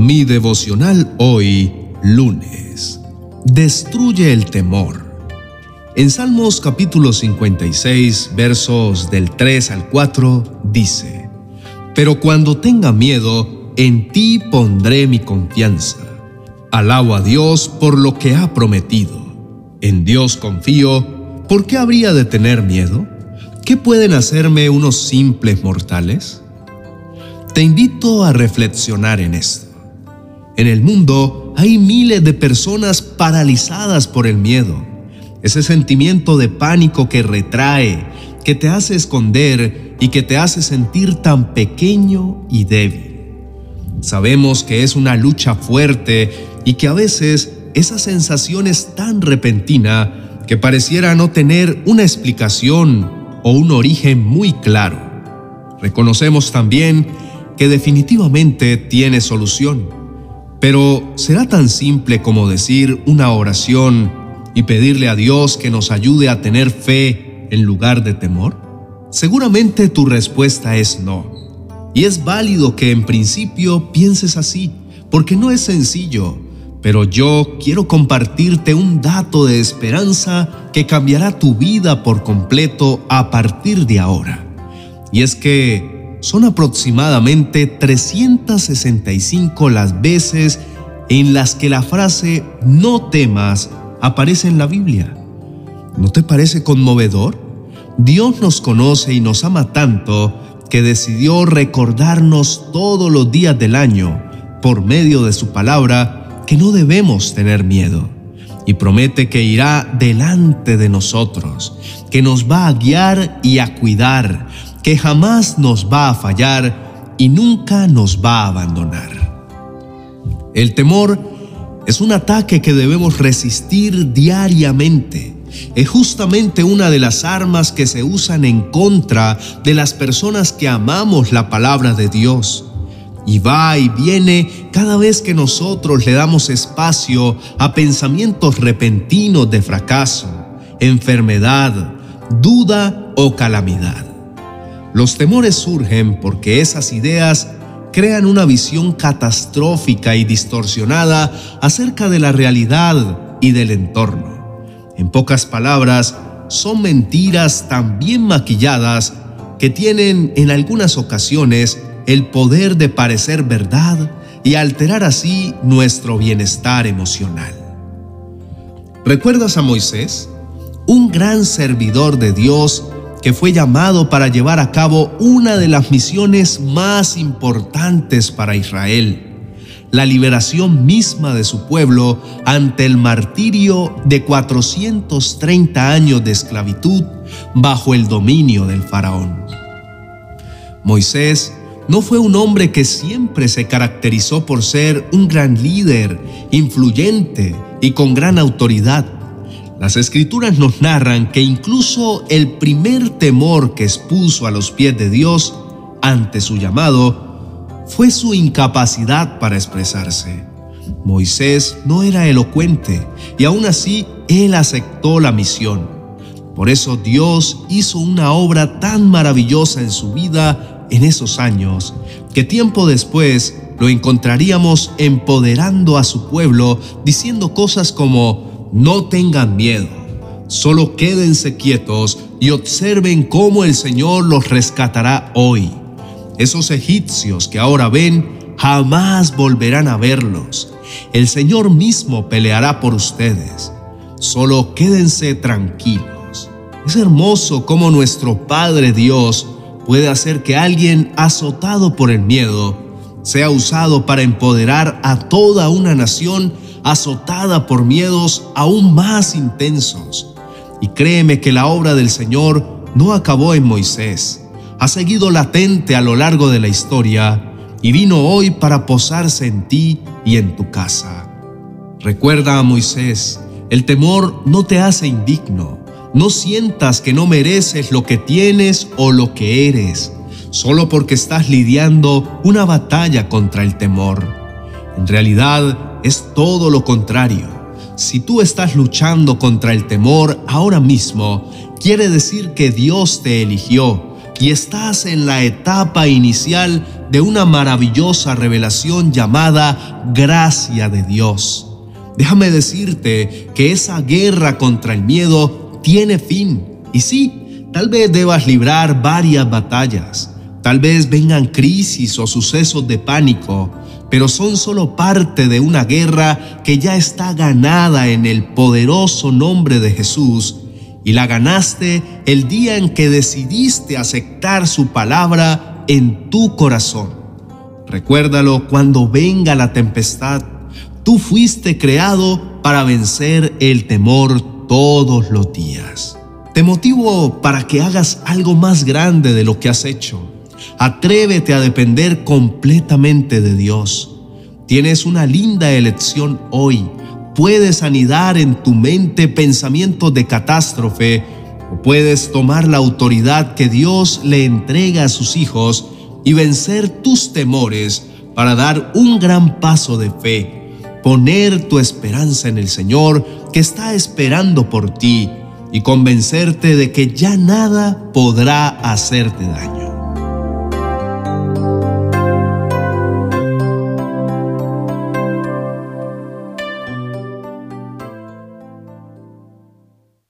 Mi devocional hoy, lunes. Destruye el temor. En Salmos capítulo 56, versos del 3 al 4, dice, Pero cuando tenga miedo, en ti pondré mi confianza. Alabo a Dios por lo que ha prometido. En Dios confío, ¿por qué habría de tener miedo? ¿Qué pueden hacerme unos simples mortales? Te invito a reflexionar en esto. En el mundo hay miles de personas paralizadas por el miedo, ese sentimiento de pánico que retrae, que te hace esconder y que te hace sentir tan pequeño y débil. Sabemos que es una lucha fuerte y que a veces esa sensación es tan repentina que pareciera no tener una explicación o un origen muy claro. Reconocemos también que definitivamente tiene solución pero ¿será tan simple como decir una oración y pedirle a Dios que nos ayude a tener fe en lugar de temor? Seguramente tu respuesta es no. Y es válido que en principio pienses así, porque no es sencillo, pero yo quiero compartirte un dato de esperanza que cambiará tu vida por completo a partir de ahora. Y es que son aproximadamente 365 las veces en las que la frase no temas aparece en la Biblia. ¿No te parece conmovedor? Dios nos conoce y nos ama tanto que decidió recordarnos todos los días del año, por medio de su palabra, que no debemos tener miedo. Y promete que irá delante de nosotros, que nos va a guiar y a cuidar, que jamás nos va a fallar y nunca nos va a abandonar. El temor es un ataque que debemos resistir diariamente. Es justamente una de las armas que se usan en contra de las personas que amamos la palabra de Dios. Y va y viene cada vez que nosotros le damos espacio a pensamientos repentinos de fracaso, enfermedad, duda o calamidad. Los temores surgen porque esas ideas crean una visión catastrófica y distorsionada acerca de la realidad y del entorno. En pocas palabras, son mentiras tan bien maquilladas que tienen en algunas ocasiones el poder de parecer verdad y alterar así nuestro bienestar emocional. ¿Recuerdas a Moisés? Un gran servidor de Dios que fue llamado para llevar a cabo una de las misiones más importantes para Israel, la liberación misma de su pueblo ante el martirio de 430 años de esclavitud bajo el dominio del faraón. Moisés no fue un hombre que siempre se caracterizó por ser un gran líder, influyente y con gran autoridad. Las escrituras nos narran que incluso el primer temor que expuso a los pies de Dios ante su llamado fue su incapacidad para expresarse. Moisés no era elocuente y aún así él aceptó la misión. Por eso Dios hizo una obra tan maravillosa en su vida en esos años que tiempo después lo encontraríamos empoderando a su pueblo diciendo cosas como no tengan miedo, solo quédense quietos y observen cómo el Señor los rescatará hoy. Esos egipcios que ahora ven, jamás volverán a verlos. El Señor mismo peleará por ustedes. Solo quédense tranquilos. Es hermoso cómo nuestro Padre Dios puede hacer que alguien azotado por el miedo sea usado para empoderar a toda una nación azotada por miedos aún más intensos. Y créeme que la obra del Señor no acabó en Moisés, ha seguido latente a lo largo de la historia y vino hoy para posarse en ti y en tu casa. Recuerda a Moisés, el temor no te hace indigno, no sientas que no mereces lo que tienes o lo que eres, solo porque estás lidiando una batalla contra el temor. En realidad, es todo lo contrario. Si tú estás luchando contra el temor ahora mismo, quiere decir que Dios te eligió y estás en la etapa inicial de una maravillosa revelación llamada gracia de Dios. Déjame decirte que esa guerra contra el miedo tiene fin. Y sí, tal vez debas librar varias batallas. Tal vez vengan crisis o sucesos de pánico, pero son solo parte de una guerra que ya está ganada en el poderoso nombre de Jesús y la ganaste el día en que decidiste aceptar su palabra en tu corazón. Recuérdalo cuando venga la tempestad. Tú fuiste creado para vencer el temor todos los días. Te motivo para que hagas algo más grande de lo que has hecho. Atrévete a depender completamente de Dios. Tienes una linda elección hoy puedes anidar en tu mente pensamientos de catástrofe o puedes tomar la autoridad que Dios le entrega a sus hijos y vencer tus temores para dar un gran paso de fe, poner tu esperanza en el Señor que está esperando por ti y convencerte de que ya nada podrá hacerte daño.